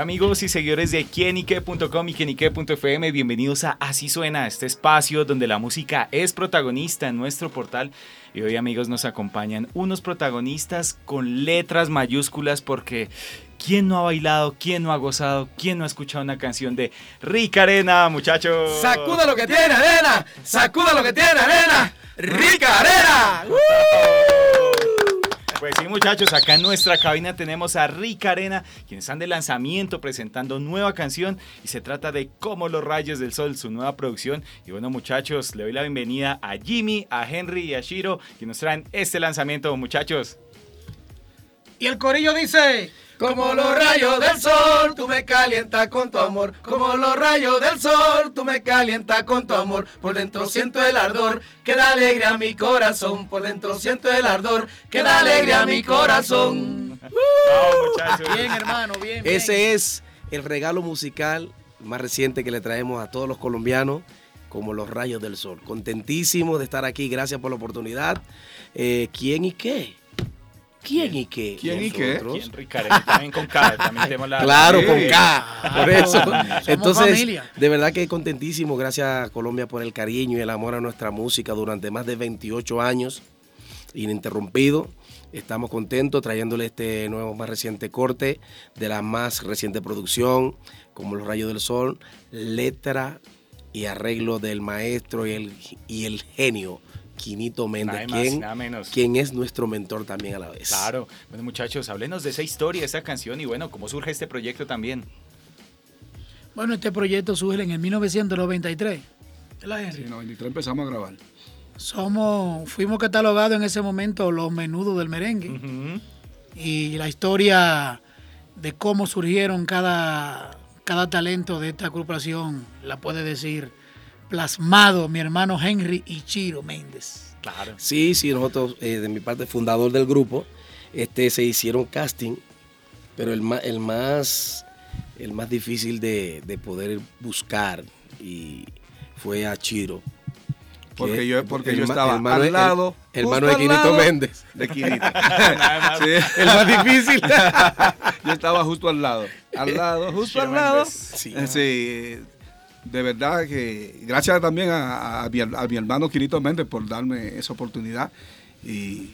Amigos y seguidores de quienique.com y quienique.fm, bienvenidos a Así Suena, este espacio donde la música es protagonista en nuestro portal. Y hoy amigos nos acompañan unos protagonistas con letras mayúsculas porque ¿quién no ha bailado? ¿Quién no ha gozado? ¿Quién no ha escuchado una canción de Rica Arena, muchachos? ¡Sacuda lo que tiene arena! ¡Sacuda lo que tiene arena! ¡Rica Arena! Pues sí, muchachos, acá en nuestra cabina tenemos a Rica Arena, quienes están de lanzamiento presentando nueva canción y se trata de Como los rayos del sol, su nueva producción. Y bueno, muchachos, le doy la bienvenida a Jimmy, a Henry y a Shiro, que nos traen este lanzamiento, muchachos. Y el corillo dice... Como los rayos del sol, tú me calientas con tu amor. Como los rayos del sol, tú me calientas con tu amor. Por dentro siento el ardor que da alegría a mi corazón. Por dentro siento el ardor que da alegría a mi corazón. bien, hermano, bien, bien. Ese es el regalo musical más reciente que le traemos a todos los colombianos como los rayos del sol. Contentísimo de estar aquí, gracias por la oportunidad. Eh, ¿Quién y qué? ¿Quién y qué? ¿Quién y qué? ¿Quién, también con K, también tenemos la... Claro, con K, por eso. Entonces, de verdad que contentísimo, gracias a Colombia por el cariño y el amor a nuestra música durante más de 28 años, ininterrumpido. Estamos contentos trayéndole este nuevo más reciente corte de la más reciente producción, como Los Rayos del Sol, letra y arreglo del maestro y el, y el genio Quinito Méndez, quien, es nuestro mentor también a la vez. Claro. Bueno, muchachos, háblenos de esa historia, de esa canción y bueno, cómo surge este proyecto también. Bueno, este proyecto surge en el 1993. ¿La sí, en 93 empezamos a grabar. Somos, fuimos catalogados en ese momento los menudos del merengue. Y la historia de cómo surgieron cada, cada talento de esta agrupación la puede decir plasmado mi hermano Henry y Chiro Méndez. Claro. Sí, sí, nosotros, eh, de mi parte, fundador del grupo, este, se hicieron casting, pero el más, el más, el más difícil de, poder buscar y fue a Chiro. Porque yo, porque yo estaba al lado. El, hermano de Quinito Méndez. De Quinito. El más difícil. yo estaba justo al lado. Al lado, justo al lado. Sí. sí de verdad que gracias también a, mi, hermano Quirito Méndez por darme esa oportunidad y,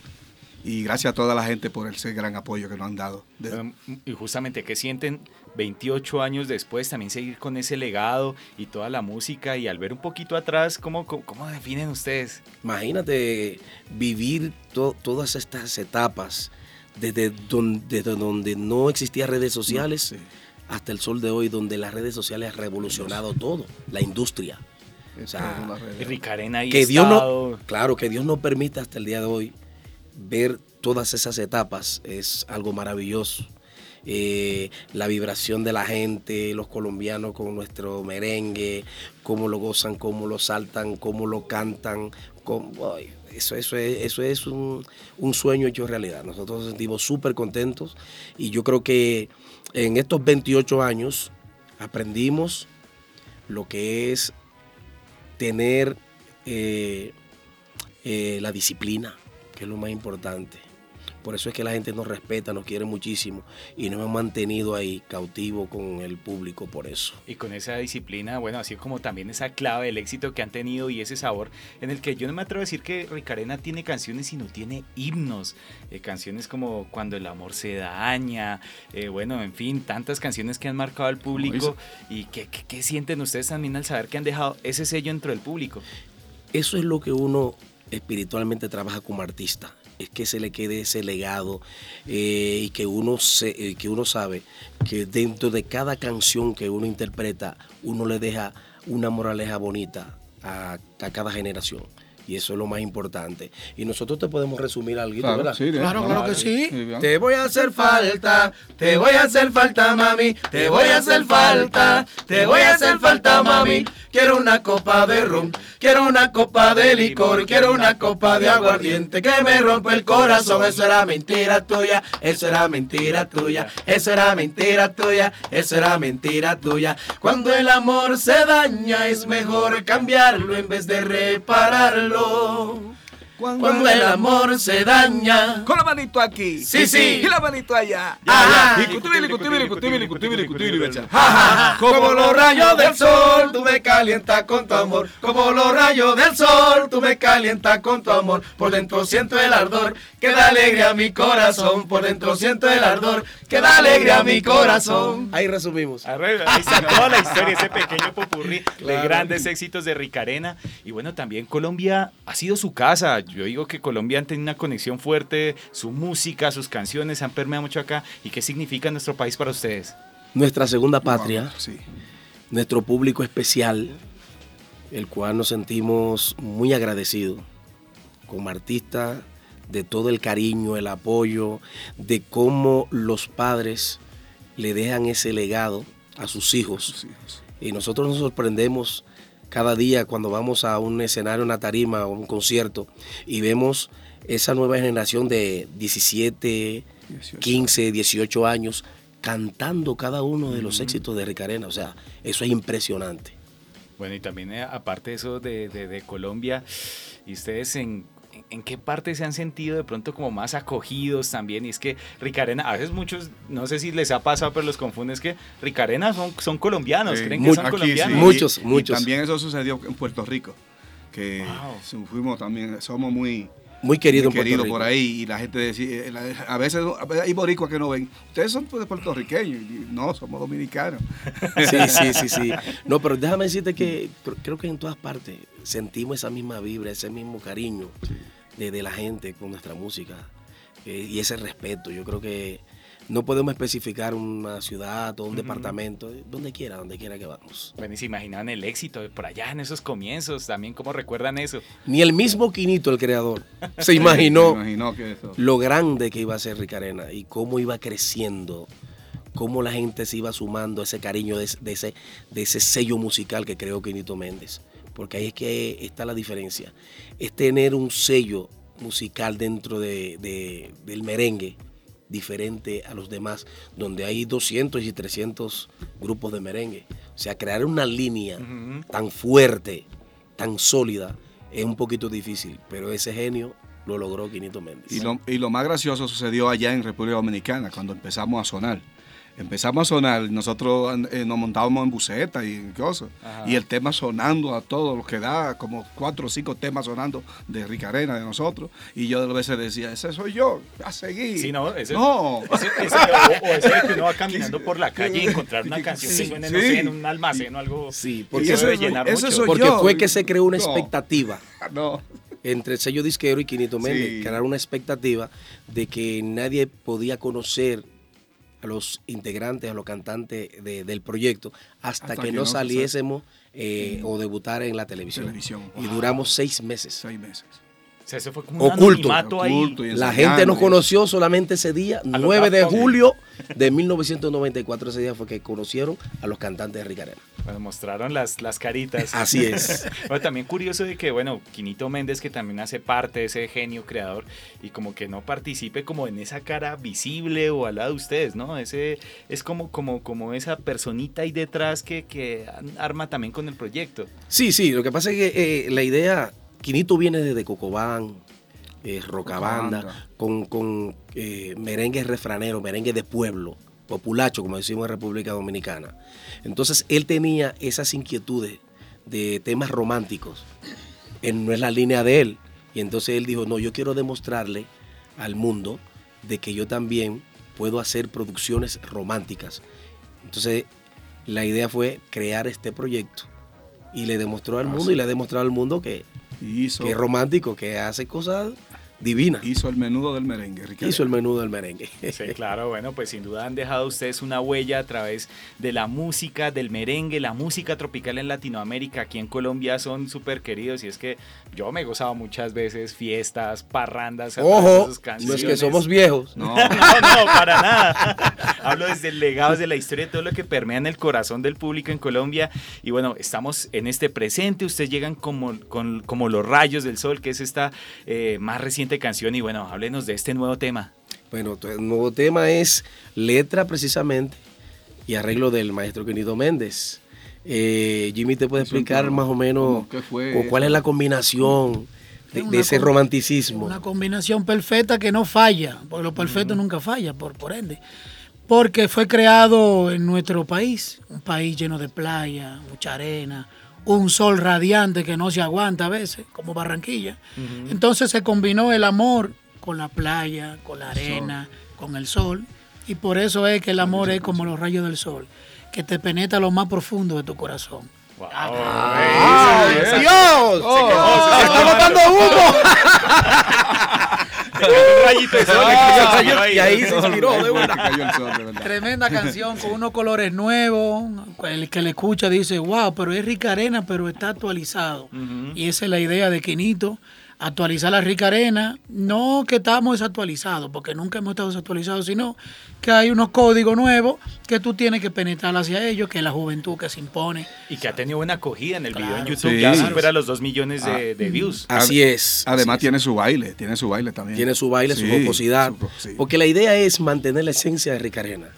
gracias a toda la gente por ese gran apoyo que nos han dado. Y justamente, ¿qué sienten 28 años después también seguir con ese legado y toda la música y al ver un poquito atrás, ¿cómo, cómo, definen ustedes? Imagínate vivir todas estas etapas desde donde, donde no existían redes sociales hasta el sol de hoy, donde las redes sociales han revolucionado todo, la industria. O sea, Ricarena y que Dios no, claro, que Dios nos permita hasta el día de hoy ver todas esas etapas es algo maravilloso. Eh, la vibración de la gente, los colombianos con nuestro merengue, cómo lo gozan, cómo lo saltan, cómo lo cantan. Eso, eso es, eso es un, un sueño hecho realidad. Nosotros nos sentimos súper contentos y yo creo que en estos 28 años aprendimos lo que es tener eh, eh, la disciplina, que es lo más importante. Por eso es que la gente nos respeta, nos quiere muchísimo y nos hemos mantenido ahí cautivo con el público por eso. Y con esa disciplina, bueno, así como también esa clave del éxito que han tenido y ese sabor en el que yo no me atrevo a decir que Ricarena tiene canciones, sino tiene himnos. Eh, canciones como Cuando el amor se daña, eh, bueno, en fin, tantas canciones que han marcado al público. ¿Y qué, qué sienten ustedes también al saber que han dejado ese sello dentro del público? Eso es lo que uno espiritualmente trabaja como artista es que se le quede ese legado eh, y que uno, se, eh, que uno sabe que dentro de cada canción que uno interpreta, uno le deja una moraleja bonita a, cada generación. Y eso es lo más importante. Y nosotros te podemos resumir algo, claro, ¿verdad? claro, claro que sí. Te voy a hacer falta, te voy a hacer falta, mami. Te voy a hacer falta, te voy a hacer falta, mami. Quiero una copa de ron Quiero una copa de licor, quiero una copa de aguardiente que me rompe el corazón. Eso era mentira tuya, eso era mentira tuya, eso era mentira tuya, eso era mentira tuya. Cuando el amor se daña es mejor cambiarlo en vez de repararlo. 走。Cuando, el amor se daña. Con la manito aquí. Sí, sí. Y la manito allá. Como los rayos del sol, tú me calientas con tu amor. Como los rayos del sol, tú me calientas con tu amor. Por dentro siento el ardor que da alegría a mi corazón. Por dentro siento el ardor que da alegría a mi corazón. Ahí resumimos. Ahí está toda la historia, ese pequeño popurrí de grandes éxitos de Ricarena. Y bueno, también Colombia ha sido su casa yo digo que Colombia tiene una conexión fuerte, su música, sus canciones han permeado mucho acá. ¿Y qué significa nuestro país para ustedes? Nuestra segunda patria, nuestro público especial, el cual nos sentimos muy agradecidos como artistas de todo el cariño, el apoyo, de cómo los padres le dejan ese legado a sus hijos. Y nosotros nos sorprendemos cada día cuando vamos a un escenario, una tarima o un concierto y vemos esa nueva generación de 17, 15, 18 años cantando cada uno de los éxitos de Ricarena. O sea, eso es impresionante. Bueno, y también eh, aparte de eso de, de Colombia, y ustedes en en qué parte se han sentido de pronto como más acogidos también. Y es que Ricarena, a veces muchos, no sé si les ha pasado, pero los confunden, es que Ricarena son, son colombianos, creen que son colombianos. Muchos, muchos. también eso sucedió en Puerto Rico, que fuimos también, somos muy... Muy queridos querido por ahí y la gente decía, eh, a veces hay boricuas que no ven, ustedes son de puertorriqueños, no, somos dominicanos. Sí, sí, sí, sí. No, pero déjame decirte que creo que en todas partes sentimos esa misma vibra, ese mismo cariño de, la gente con nuestra música eh, y ese respeto. Yo creo que no podemos especificar una ciudad o un departamento, donde quiera, donde quiera que vamos. Bueno, y se imaginaban el éxito por allá en esos comienzos, también cómo recuerdan eso. Ni el mismo Quinito, el creador, se imaginó, lo grande que iba a ser Ricarena y cómo iba creciendo, cómo la gente se iba sumando a ese cariño de, ese, de ese sello musical que creó Quinito Méndez. Porque ahí es que está la diferencia. Es tener un sello musical dentro de, del merengue diferente a los demás, donde hay 200 y 300 grupos de merengue. O sea, crear una línea tan fuerte, tan sólida, es un poquito difícil, pero ese genio lo logró Quinito Méndez. Y lo, y lo más gracioso sucedió allá en República Dominicana, cuando empezamos a sonar empezamos a sonar, nosotros eh, nos montábamos en buceta y cosas, y el tema sonando a todos los que da, como cuatro o cinco temas sonando de Ricarena, de nosotros, y yo de veces decía, ese soy yo, a seguir. Sí, no, ese, no. Ese, o, ese que uno va caminando por la calle y encontrar una canción que suene, no sé, en un almacén o algo. Sí, porque, eso, llenar mucho. porque fue que se creó una expectativa. No entre el sello disquero y Quinito Méndez, crear una expectativa de que nadie podía conocer a los integrantes, a los cantantes del proyecto, hasta, que, no, saliésemos eh, o debutar en la televisión. Y duramos seis meses. Seis meses. O sea, eso fue como un oculto. ahí. La gente nos conoció solamente ese día, 9 de julio de 1994. Ese día fue que conocieron a los cantantes de Ricarena. Bueno, mostraron las, las caritas. Así es. bueno, también curioso de que, bueno, Quinito Méndez, que también hace parte de ese genio creador, y como que no participe como en esa cara visible o al lado de ustedes, ¿no? Ese es como, como, como esa personita ahí detrás que, que arma también con el proyecto. Sí, sí, lo que pasa es que eh, la idea Quinito viene desde Cocobán, eh, Rocabanda, con, con eh, merengue refranero, merengue de pueblo, populacho, como decimos en República Dominicana. Entonces él tenía esas inquietudes de temas románticos. no es la línea de él. Y entonces él dijo, no, yo quiero demostrarle al mundo de que yo también puedo hacer producciones románticas. Entonces la idea fue crear este proyecto y le demostró al mundo y le ha demostrado al mundo que que romántico, que hace cosas divina. Hizo el menudo del merengue, Ricardo. Hizo el menudo del merengue. Sí, claro, bueno, pues sin duda han dejado ustedes una huella a través de la música, del merengue, la música tropical en Latinoamérica. Aquí en Colombia son súper queridos y es que yo me he gozado muchas veces fiestas, parrandas. Ojo, no es que somos viejos. No, no, no, para nada. Hablo desde el legado, de la historia, de todo lo que permea en el corazón del público en Colombia. Y bueno, estamos en este presente, ustedes llegan como, como los rayos del sol, que es esta eh, más reciente canción. Y bueno, háblenos de este nuevo tema. Bueno, el nuevo tema es letra precisamente y arreglo del maestro Querido Méndez. Eh, Jimmy te puede explicar más o menos cuál es la combinación de, ese romanticismo. Una combinación perfecta que no falla, porque lo perfecto nunca falla, por, por ende. Porque fue creado en nuestro país, un país lleno de playa, mucha arena, un sol radiante que no se aguanta a veces, como Barranquilla. Entonces se combinó el amor con la playa, con la arena, con el sol. Y por eso es que el amor es como los rayos del sol, que te penetra lo más profundo de tu corazón. ¡Ah, Dios! se, está botando humo! y ahí se inspiró de Tremenda canción con unos colores nuevos. El que le escucha dice, wow, pero es rica arena, pero está actualizado. Y esa es la idea de Quinito actualizar la rica arena, no que estamos desactualizados, porque nunca hemos estado desactualizados, sino que hay unos códigos nuevos que tú tienes que penetrar hacia ellos, que es la juventud que se impone. Y que ha tenido buena acogida en el video en YouTube, ya supera los dos millones de, ah, views. Así es. Además tiene su baile, tiene su baile también. Tiene su baile, su jocosidad, porque la idea es mantener la esencia de rica arena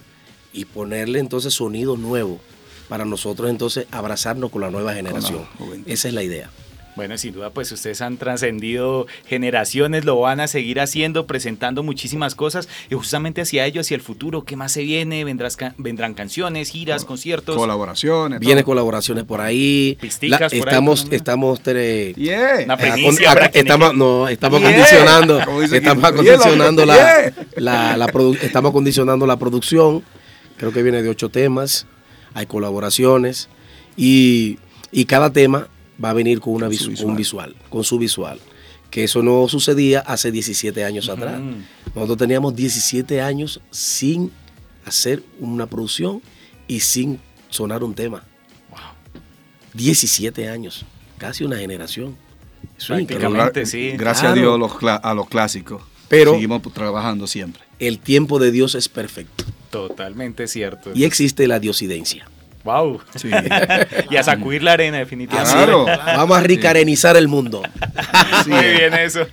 y ponerle entonces sonido nuevo para nosotros entonces abrazarnos con la nueva generación. Esa es la idea. Bueno, sin duda, pues ustedes han trascendido generaciones, lo van a seguir haciendo, presentando muchísimas cosas y justamente hacia ello, hacia el futuro, ¿qué más se viene? ¿Vendrás, vendrán canciones, giras, conciertos. Colaboraciones. Viene colaboraciones por ahí. Pisticas por estamos, ahí estamos, estamos, no, estamos acondicionando, estamos acondicionando la, la, estamos acondicionando la producción. Creo que viene de ocho temas, hay colaboraciones y, y cada tema va a venir con una un visual, con su visual. Que eso no sucedía hace 17 años atrás. Nosotros teníamos 17 años sin hacer una producción y sin sonar un tema. Wow. 17 años, casi una generación. Prácticamente, sí. Gracias a Dios a los, clásicos. Pero seguimos trabajando siempre. El tiempo de Dios es perfecto. Totalmente cierto. Y existe la diosidencia. Wow. y a sacudir la arena, definitivamente. Claro. Vamos a ricarenizar el mundo. Muy bien eso.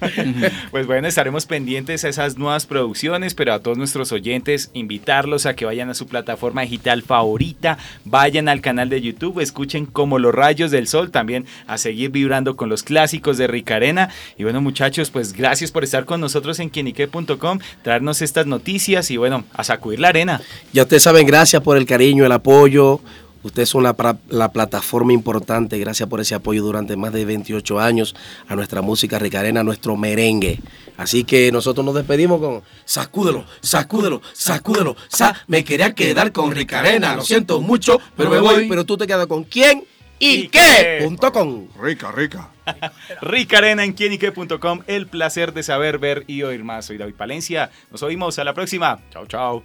Pues bueno, estaremos pendientes a esas nuevas producciones, pero a todos nuestros oyentes, invitarlos a que vayan a su plataforma digital favorita, vayan al canal de YouTube, escuchen como los rayos del sol, también a seguir vibrando con los clásicos de Ricarena. Y bueno, muchachos, pues gracias por estar con nosotros en quienique.com, traernos estas noticias y bueno, a sacudir la arena. Ya ustedes saben, gracias por el cariño, el apoyo. Ustedes son la, la, plataforma importante, gracias por ese apoyo durante más de 28 años a nuestra música ricarena, a nuestro merengue. Así que nosotros nos despedimos con sacúdelo, sacúdelo, sacúdelo, sa me quería quedar con Ricarena, lo siento mucho, pero me voy, pero tú te quedas con quién y, qué. Punto com. Rica, rica. Ricarena en quienique.com, el placer de saber, ver y oír más. Soy David Palencia, nos oímos a la próxima. Chao, chao.